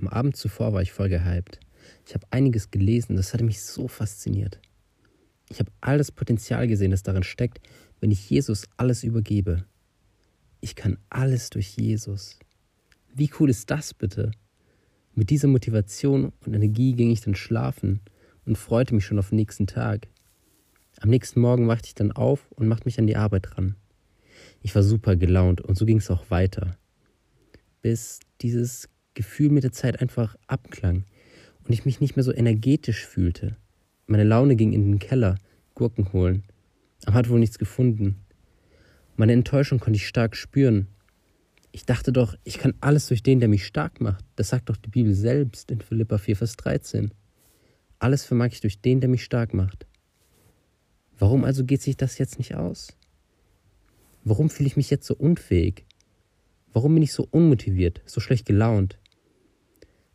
Am Abend zuvor war ich voll gehypt. Ich habe einiges gelesen, das hatte mich so fasziniert. Ich habe all das Potenzial gesehen, das darin steckt, wenn ich Jesus alles übergebe. Ich kann alles durch Jesus. Wie cool ist das bitte? Mit dieser Motivation und Energie ging ich dann schlafen und freute mich schon auf den nächsten Tag. Am nächsten Morgen wachte ich dann auf und machte mich an die Arbeit ran. Ich war super gelaunt und so ging es auch weiter. Bis dieses Gefühl mit der Zeit einfach abklang und ich mich nicht mehr so energetisch fühlte. Meine Laune ging in den Keller, Gurken holen, aber hat wohl nichts gefunden. Meine Enttäuschung konnte ich stark spüren. Ich dachte doch, ich kann alles durch den, der mich stark macht. Das sagt doch die Bibel selbst in Philippa 4, Vers 13. Alles vermag ich durch den, der mich stark macht. Warum also geht sich das jetzt nicht aus? Warum fühle ich mich jetzt so unfähig? Warum bin ich so unmotiviert, so schlecht gelaunt?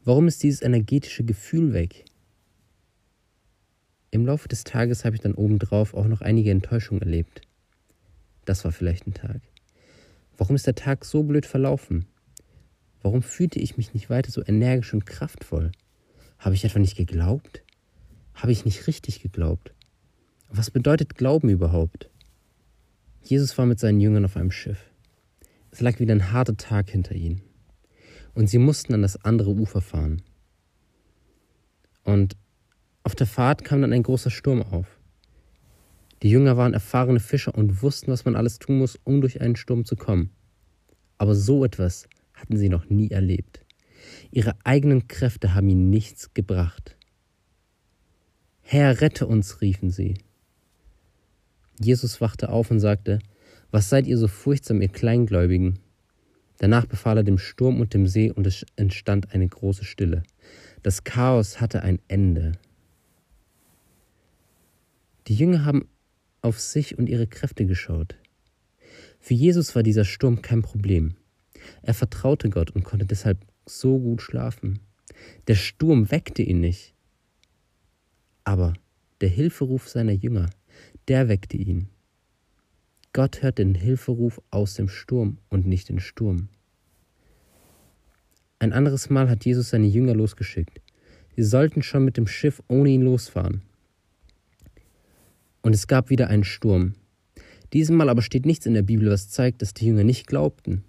Warum ist dieses energetische Gefühl weg? Im Laufe des Tages habe ich dann obendrauf auch noch einige Enttäuschungen erlebt. Das war vielleicht ein Tag. Warum ist der Tag so blöd verlaufen? Warum fühlte ich mich nicht weiter so energisch und kraftvoll? Habe ich etwa nicht geglaubt? Habe ich nicht richtig geglaubt? Was bedeutet Glauben überhaupt? Jesus war mit seinen Jüngern auf einem Schiff. Es lag wieder ein harter Tag hinter ihnen. Und sie mussten an das andere Ufer fahren. Und auf der Fahrt kam dann ein großer Sturm auf. Die Jünger waren erfahrene Fischer und wussten, was man alles tun muss, um durch einen Sturm zu kommen. Aber so etwas hatten sie noch nie erlebt. Ihre eigenen Kräfte haben ihnen nichts gebracht. Herr, rette uns, riefen sie. Jesus wachte auf und sagte, Was seid ihr so furchtsam, ihr Kleingläubigen? Danach befahl er dem Sturm und dem See, und es entstand eine große Stille. Das Chaos hatte ein Ende. Die Jünger haben auf sich und ihre Kräfte geschaut. Für Jesus war dieser Sturm kein Problem. Er vertraute Gott und konnte deshalb so gut schlafen. Der Sturm weckte ihn nicht. Aber der Hilferuf seiner Jünger, der weckte ihn. Gott hört den Hilferuf aus dem Sturm und nicht den Sturm. Ein anderes Mal hat Jesus seine Jünger losgeschickt. Sie sollten schon mit dem Schiff ohne ihn losfahren. Und es gab wieder einen Sturm. Diesmal aber steht nichts in der Bibel, was zeigt, dass die Jünger nicht glaubten.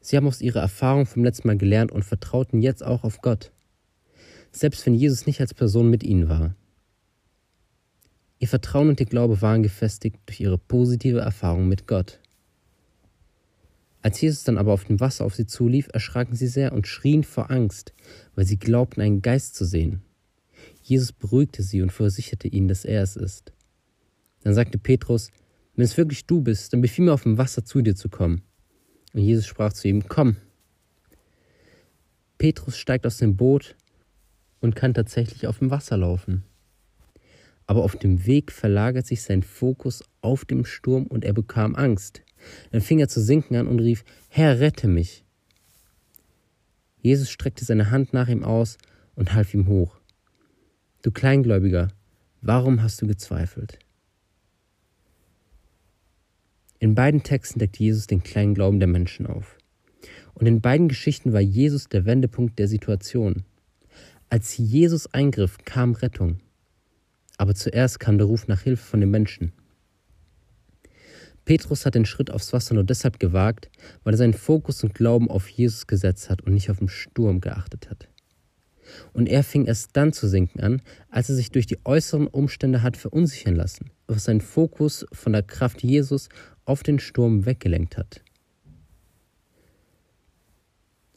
Sie haben aus ihrer Erfahrung vom letzten Mal gelernt und vertrauten jetzt auch auf Gott. Selbst wenn Jesus nicht als Person mit ihnen war. Ihr Vertrauen und ihr Glaube waren gefestigt durch ihre positive Erfahrung mit Gott. Als Jesus dann aber auf dem Wasser auf sie zulief, erschraken sie sehr und schrien vor Angst, weil sie glaubten, einen Geist zu sehen. Jesus beruhigte sie und versicherte ihnen, dass er es ist. Dann sagte Petrus, wenn es wirklich du bist, dann befiehl mir auf dem Wasser zu dir zu kommen. Und Jesus sprach zu ihm, komm. Petrus steigt aus dem Boot und kann tatsächlich auf dem Wasser laufen. Aber auf dem Weg verlagert sich sein Fokus auf dem Sturm und er bekam Angst. Dann fing er zu sinken an und rief, Herr, rette mich. Jesus streckte seine Hand nach ihm aus und half ihm hoch. Du Kleingläubiger, warum hast du gezweifelt? In beiden Texten deckt Jesus den kleinen Glauben der Menschen auf. Und in beiden Geschichten war Jesus der Wendepunkt der Situation. Als Jesus eingriff, kam Rettung. Aber zuerst kam der Ruf nach Hilfe von den Menschen. Petrus hat den Schritt aufs Wasser nur deshalb gewagt, weil er seinen Fokus und Glauben auf Jesus gesetzt hat und nicht auf den Sturm geachtet hat. Und er fing erst dann zu sinken an, als er sich durch die äußeren Umstände hat verunsichern lassen, was seinen Fokus von der Kraft Jesus auf den Sturm weggelenkt hat.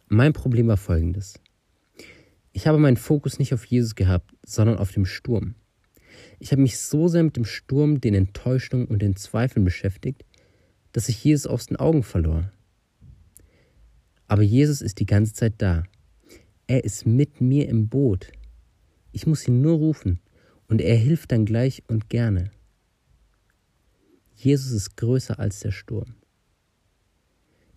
Mein Problem war folgendes. Ich habe meinen Fokus nicht auf Jesus gehabt, sondern auf dem Sturm. Ich habe mich so sehr mit dem Sturm, den Enttäuschungen und den Zweifeln beschäftigt, dass ich Jesus aus den Augen verlor. Aber Jesus ist die ganze Zeit da. Er ist mit mir im Boot. Ich muss ihn nur rufen und er hilft dann gleich und gerne. Jesus ist größer als der Sturm.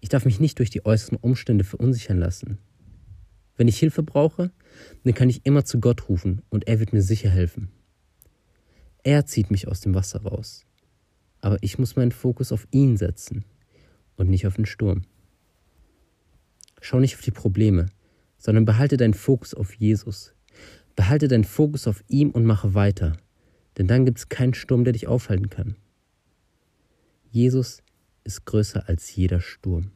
Ich darf mich nicht durch die äußeren Umstände verunsichern lassen. Wenn ich Hilfe brauche, dann kann ich immer zu Gott rufen und er wird mir sicher helfen. Er zieht mich aus dem Wasser raus. Aber ich muss meinen Fokus auf ihn setzen und nicht auf den Sturm. Schau nicht auf die Probleme, sondern behalte deinen Fokus auf Jesus. Behalte deinen Fokus auf ihm und mache weiter, denn dann gibt es keinen Sturm, der dich aufhalten kann. Jesus ist größer als jeder Sturm.